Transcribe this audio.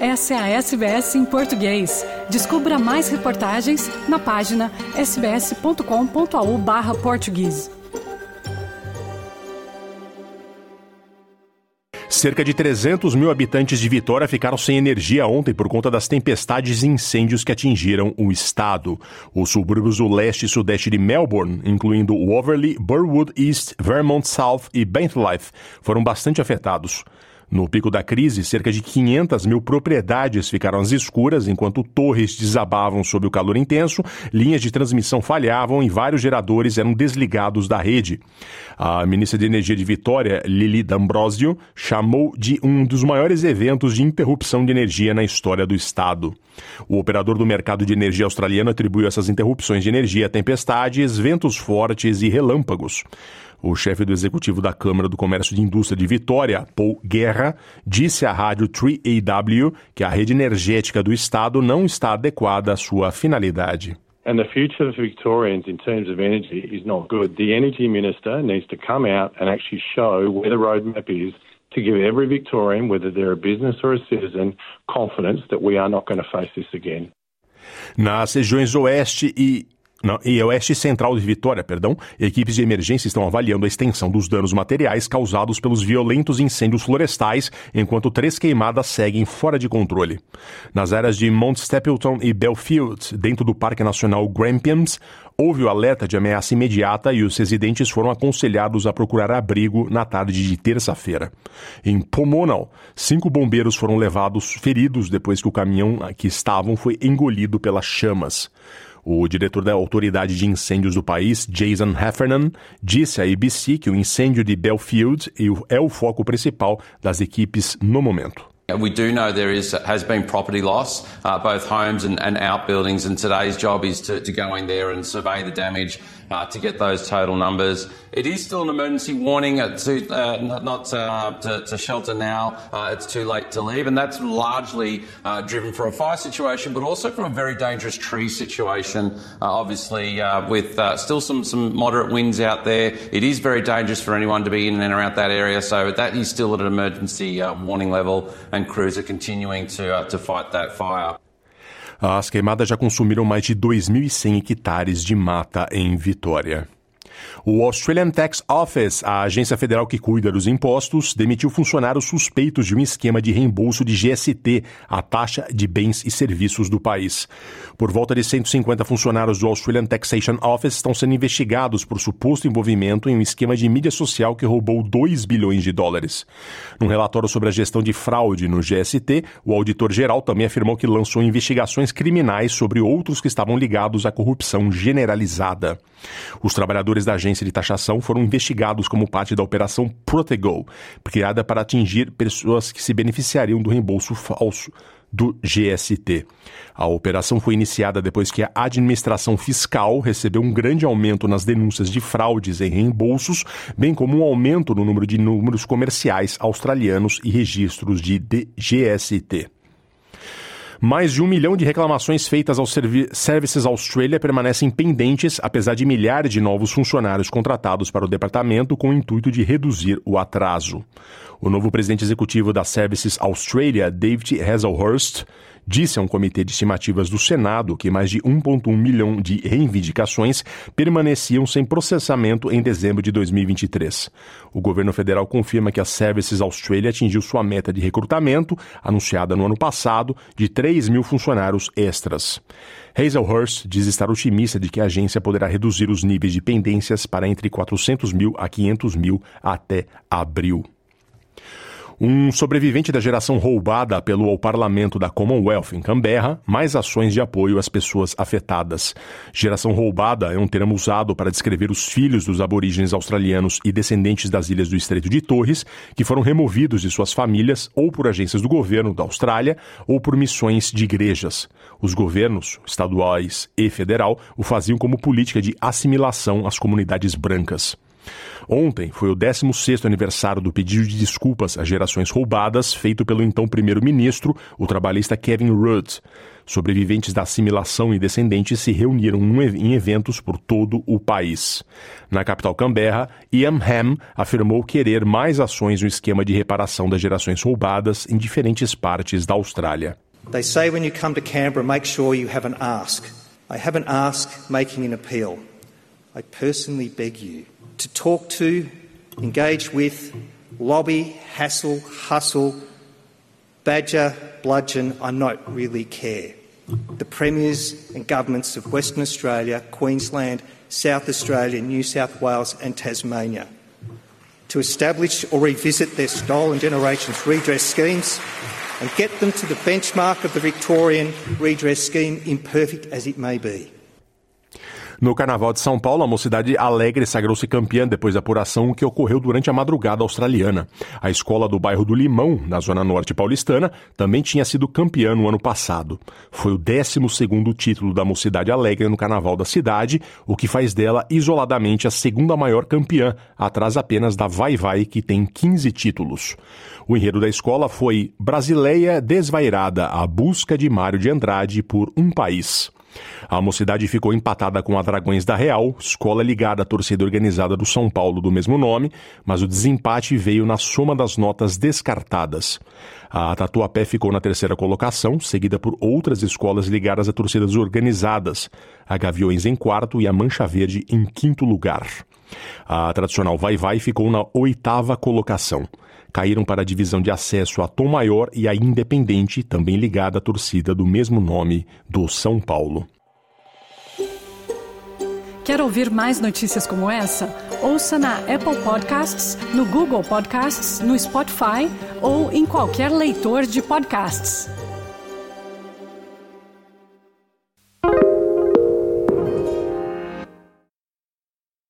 Essa é a SBS em português. Descubra mais reportagens na página sbs.com.au/português. Cerca de 300 mil habitantes de Vitória ficaram sem energia ontem por conta das tempestades e incêndios que atingiram o estado. Os subúrbios do leste e sudeste de Melbourne, incluindo Waverley, Burwood East, Vermont South e Bentlife, foram bastante afetados. No pico da crise, cerca de 500 mil propriedades ficaram às escuras enquanto torres desabavam sob o calor intenso, linhas de transmissão falhavam e vários geradores eram desligados da rede. A ministra de Energia de Vitória, Lili D'Ambrosio, chamou de um dos maiores eventos de interrupção de energia na história do estado. O operador do mercado de energia australiano atribuiu essas interrupções de energia a tempestades, ventos fortes e relâmpagos. O chefe do executivo da Câmara do Comércio de Indústria de Vitória, Paul Guerra, disse à rádio 3AW que a rede energética do estado não está adequada à sua finalidade. And the future of Victorians in terms of energy is not good. The Energy Minister needs to come out and actually show where the roadmap is to give every Victorian, whether they're a business or a citizen, confidence that we are not going to face this again. Nas regiões oeste e e oeste central de Vitória, perdão, equipes de emergência estão avaliando a extensão dos danos materiais causados pelos violentos incêndios florestais, enquanto três queimadas seguem fora de controle. Nas áreas de Mount Stapleton e Belfield, dentro do Parque Nacional Grampians, houve o alerta de ameaça imediata e os residentes foram aconselhados a procurar abrigo na tarde de terça-feira. Em Pomonal, cinco bombeiros foram levados feridos depois que o caminhão que estavam foi engolido pelas chamas. O diretor da Autoridade de Incêndios do país, Jason Heffernan, disse à ABC que o incêndio de Belfield é o foco principal das equipes no momento. We do know there is has been property loss, uh, both homes and, and outbuildings, and today's job is to, to go in there and survey the damage uh, to get those total numbers. It is still an emergency warning to, uh, not, not uh, to, to, shelter now. Uh, it's too late to leave, and that's largely uh, driven from a fire situation, but also from a very dangerous tree situation. obviously, with still some some moderate winds out there, it is very dangerous for anyone to be in and around that area. So that is still at an emergency warning level, and crews are continuing to to fight that fire. As queimadas já consumiram mais de 2.100 hectares de mata em Vitória. O Australian Tax Office, a agência federal que cuida dos impostos, demitiu funcionários suspeitos de um esquema de reembolso de GST, a taxa de bens e serviços do país. Por volta de 150 funcionários do Australian Taxation Office estão sendo investigados por suposto envolvimento em um esquema de mídia social que roubou 2 bilhões de dólares. Num relatório sobre a gestão de fraude no GST, o auditor-geral também afirmou que lançou investigações criminais sobre outros que estavam ligados à corrupção generalizada. Os trabalhadores da agência de taxação foram investigados como parte da Operação Protego, criada para atingir pessoas que se beneficiariam do reembolso falso do GST. A operação foi iniciada depois que a administração fiscal recebeu um grande aumento nas denúncias de fraudes em reembolsos, bem como um aumento no número de números comerciais australianos e registros de GST. Mais de um milhão de reclamações feitas ao Servi Services Australia permanecem pendentes, apesar de milhares de novos funcionários contratados para o departamento com o intuito de reduzir o atraso. O novo presidente executivo da Services Australia, David Hazelhurst, disse a um comitê de estimativas do Senado que mais de 1,1 milhão de reivindicações permaneciam sem processamento em dezembro de 2023. O governo federal confirma que a Services Australia atingiu sua meta de recrutamento, anunciada no ano passado, de 3 mil funcionários extras. Hazelhurst diz estar otimista de que a agência poderá reduzir os níveis de pendências para entre 400 mil a 500 mil até abril. Um sobrevivente da geração roubada apelou ao parlamento da Commonwealth em Canberra mais ações de apoio às pessoas afetadas. Geração roubada é um termo usado para descrever os filhos dos aborígenes australianos e descendentes das ilhas do Estreito de Torres que foram removidos de suas famílias ou por agências do governo da Austrália ou por missões de igrejas. Os governos, estaduais e federal, o faziam como política de assimilação às comunidades brancas. Ontem foi o 16º aniversário do pedido de desculpas às gerações roubadas feito pelo então primeiro-ministro, o trabalhista Kevin Rudd. Sobreviventes da assimilação e descendentes se reuniram em eventos por todo o país. Na capital Canberra, Ian Ham afirmou querer mais ações no esquema de reparação das gerações roubadas em diferentes partes da Austrália. They say when you come to Canberra, make sure you have an ask. I have an ask making an appeal. I personally beg you to talk to, engage with, lobby, hassle, hustle, badger, bludgeon, I don't really care. The premiers and governments of Western Australia, Queensland, South Australia, New South Wales, and Tasmania to establish or revisit their stolen generations redress schemes and get them to the benchmark of the Victorian redress scheme, imperfect as it may be. No Carnaval de São Paulo, a Mocidade Alegre sagrou-se campeã depois da apuração que ocorreu durante a madrugada australiana. A escola do bairro do Limão, na zona norte paulistana, também tinha sido campeã no ano passado. Foi o 12 título da Mocidade Alegre no Carnaval da cidade, o que faz dela isoladamente a segunda maior campeã, atrás apenas da Vai Vai, que tem 15 títulos. O enredo da escola foi Brasileia Desvairada, a busca de Mário de Andrade por um país. A mocidade ficou empatada com a Dragões da Real, escola ligada à torcida organizada do São Paulo do mesmo nome, mas o desempate veio na soma das notas descartadas. A Tatuapé ficou na terceira colocação, seguida por outras escolas ligadas a torcidas organizadas, a Gaviões em quarto e a Mancha Verde em quinto lugar. A tradicional Vai Vai ficou na oitava colocação. Caíram para a divisão de acesso a Tom Maior e a Independente, também ligada à torcida do mesmo nome do São Paulo. Quer ouvir mais notícias como essa? Ouça na Apple Podcasts, no Google Podcasts, no Spotify ou em qualquer leitor de podcasts.